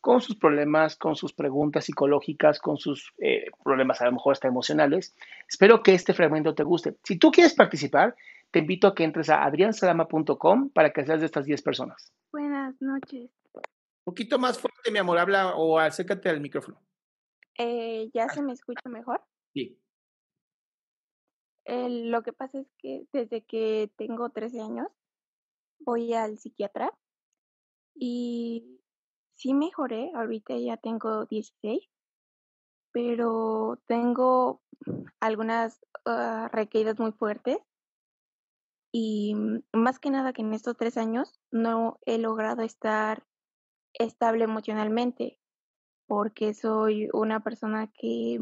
con sus problemas, con sus preguntas psicológicas, con sus eh, problemas a lo mejor hasta emocionales. Espero que este fragmento te guste. Si tú quieres participar, te invito a que entres a adriansalama.com para que seas de estas 10 personas. Buenas noches. Un poquito más fuerte, mi amor, habla o acércate al micrófono. Eh, ¿Ya se me escucha mejor? Sí. Eh, lo que pasa es que desde que tengo 13 años voy al psiquiatra y sí mejoré, ahorita ya tengo 16, pero tengo algunas ah, recaídas muy fuertes y mm, más que nada que en estos tres años no he logrado estar estable emocionalmente porque soy una persona que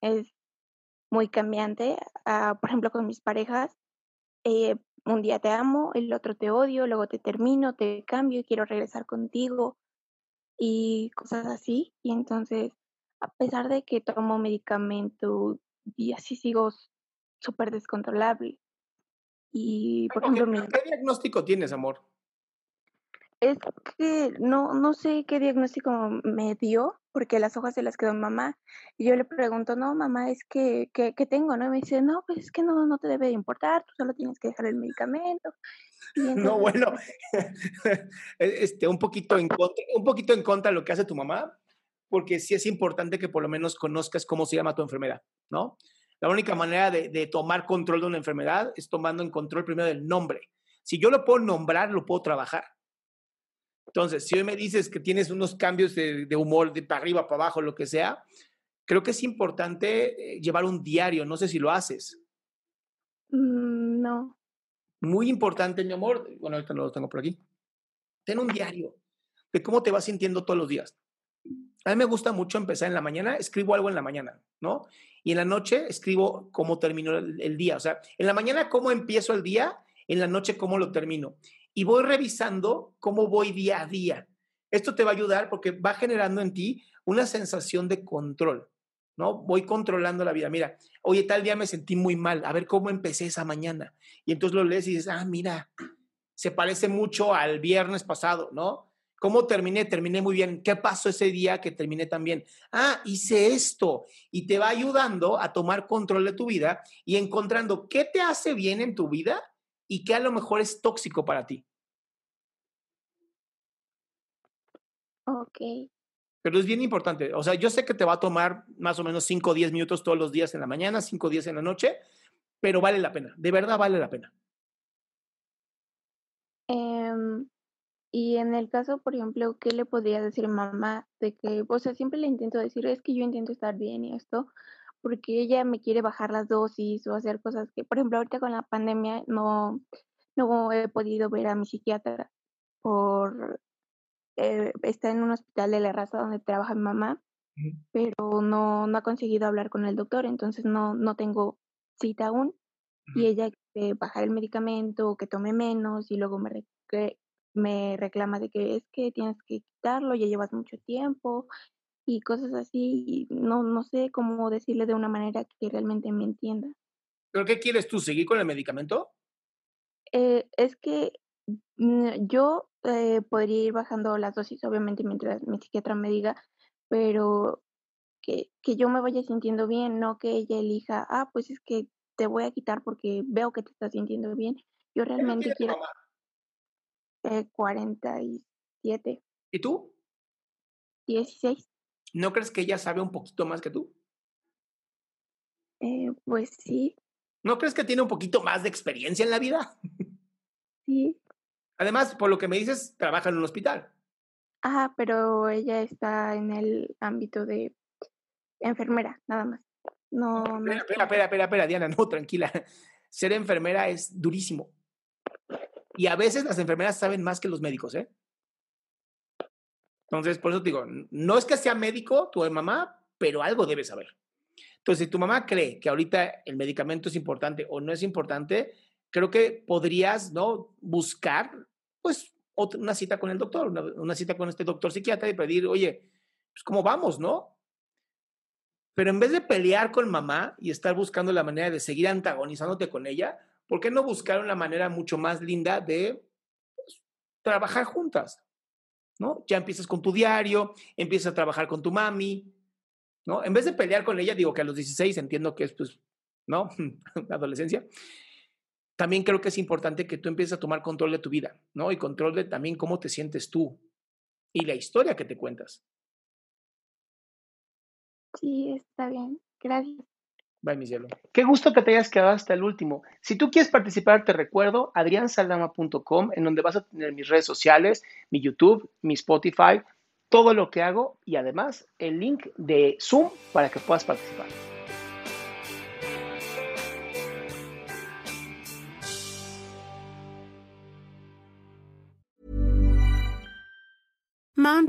es muy cambiante. ah, por ejemplo, con mis parejas, eh, un día te amo, el otro te odio, luego te termino, te cambio y quiero regresar contigo y cosas así. Y entonces, a pesar de que tomo medicamento y así sigo súper descontrolable. Y, por ¿Qué, ejemplo, mi, qué diagnóstico tienes, amor? es que no, no sé qué diagnóstico me dio, porque las hojas se las quedó mamá. Y yo le pregunto, no, mamá, es que, ¿qué, qué tengo? ¿no? Y me dice, no, pues es que no, no te debe de importar, tú solo tienes que dejar el medicamento. No, bueno, este, un poquito en contra, un poquito en contra de lo que hace tu mamá, porque sí es importante que por lo menos conozcas cómo se llama tu enfermedad, ¿no? La única manera de, de tomar control de una enfermedad es tomando en control primero del nombre. Si yo lo puedo nombrar, lo puedo trabajar. Entonces, si hoy me dices que tienes unos cambios de, de humor de para arriba, para abajo, lo que sea, creo que es importante eh, llevar un diario. No sé si lo haces. mm, no, Muy importante, mi amor. Bueno, ahorita lo tengo por aquí. Ten un diario de cómo te vas sintiendo todos los días. A mí me gusta mucho empezar en la mañana, escribo algo en la mañana, ¿no? Y en la noche escribo cómo terminó el, el día. O sea, en la mañana cómo empiezo el día, en la noche cómo lo termino. Y voy revisando cómo voy día a día. Esto te va a ayudar porque va generando en ti una sensación de control, ¿no? Voy controlando la vida. Mira, oye, tal día me sentí muy mal, a ver cómo empecé esa mañana. Y entonces lo lees y dices, ah, mira, se parece mucho al viernes pasado, ¿no? ¿Cómo terminé? Terminé muy bien. ¿Qué pasó ese día que terminé tan bien? Ah, hice esto. Y te va ayudando a tomar control de tu vida y encontrando qué te hace bien en tu vida y qué a lo mejor es tóxico para ti. Ok, Pero es bien importante. O sea, yo sé que te va a tomar más o menos 5 o 10 minutos todos los días en la mañana, 5 o 10 en la noche, pero vale la pena. De verdad vale la pena. Em, y en el caso, por ejemplo, ¿qué le podría decir mamá? De que, o sea, siempre le intento decir, es que yo intento estar bien y esto, porque ella me quiere bajar las dosis o hacer cosas que, por ejemplo, ahorita con la pandemia no, no he podido ver a mi psiquiatra por, eh, está en un hospital de la raza donde trabaja mi mamá, pero no, no ha conseguido hablar con el doctor, entonces no, no tengo cita aún. y ella quiere bajar el medicamento, que tome menos y luego me, me reclama de que es que tienes que quitarlo, ya llevas mucho tiempo y cosas así. Y no, no sé cómo decirle de una manera que realmente me entienda. ¿Pero qué quieres tú? ¿Seguir con el medicamento? Eh, es que mm, yo eh, podría ir bajando las dosis, obviamente, mientras mi psiquiatra me diga, pero que, que yo me vaya sintiendo bien, no que ella elija, ah, pues es que te voy a quitar porque veo que te estás sintiendo bien. Yo realmente quiero... Eh, 47. ¿Y tú? 16. ¿No crees que ella sabe un poquito más que tú? Eh, pues sí. ¿No crees que tiene un poquito más de experiencia en la vida? Sí. Además, por lo que me dices, trabaja en un hospital. Ah, pero ella está en el ámbito de enfermera, nada más. No, espera, no espera, espera, espera, espera, Diana, no, tranquila. Ser enfermera es durísimo. Y a veces las enfermeras saben más que los médicos, ¿eh? Entonces, por eso te digo, no es que sea médico tu mamá, pero algo debe saber. Entonces, si tu mamá cree que ahorita el medicamento es importante o no es importante, creo que podrías, ¿no? Buscar, pues, una cita con el doctor, una, cita con este doctor psiquiatra y pedir, oye, pues, ¿cómo vamos, no? Pero en vez de pelear con mamá y estar buscando la manera de seguir antagonizándote con ella, ¿por qué no buscar una manera mucho más linda de pues, trabajar juntas? ¿no? Ya empiezas con tu diario, empiezas a trabajar con tu mami, ¿no? En vez de pelear con ella, digo que a los 16 entiendo que es, pues, ¿no? Adolescencia. También creo que es importante que tú empieces a tomar control de tu vida, ¿no? Y control de también cómo te sientes tú y la historia que te cuentas. Sí, está bien. Gracias. Bye, mi cielo. Qué gusto que te hayas quedado hasta el último. Si tú quieres participar, te recuerdo adriansaldama.com, en donde vas a tener mis redes sociales, mi YouTube, mi Spotify, todo lo que hago y además el link de Zoom para que puedas participar.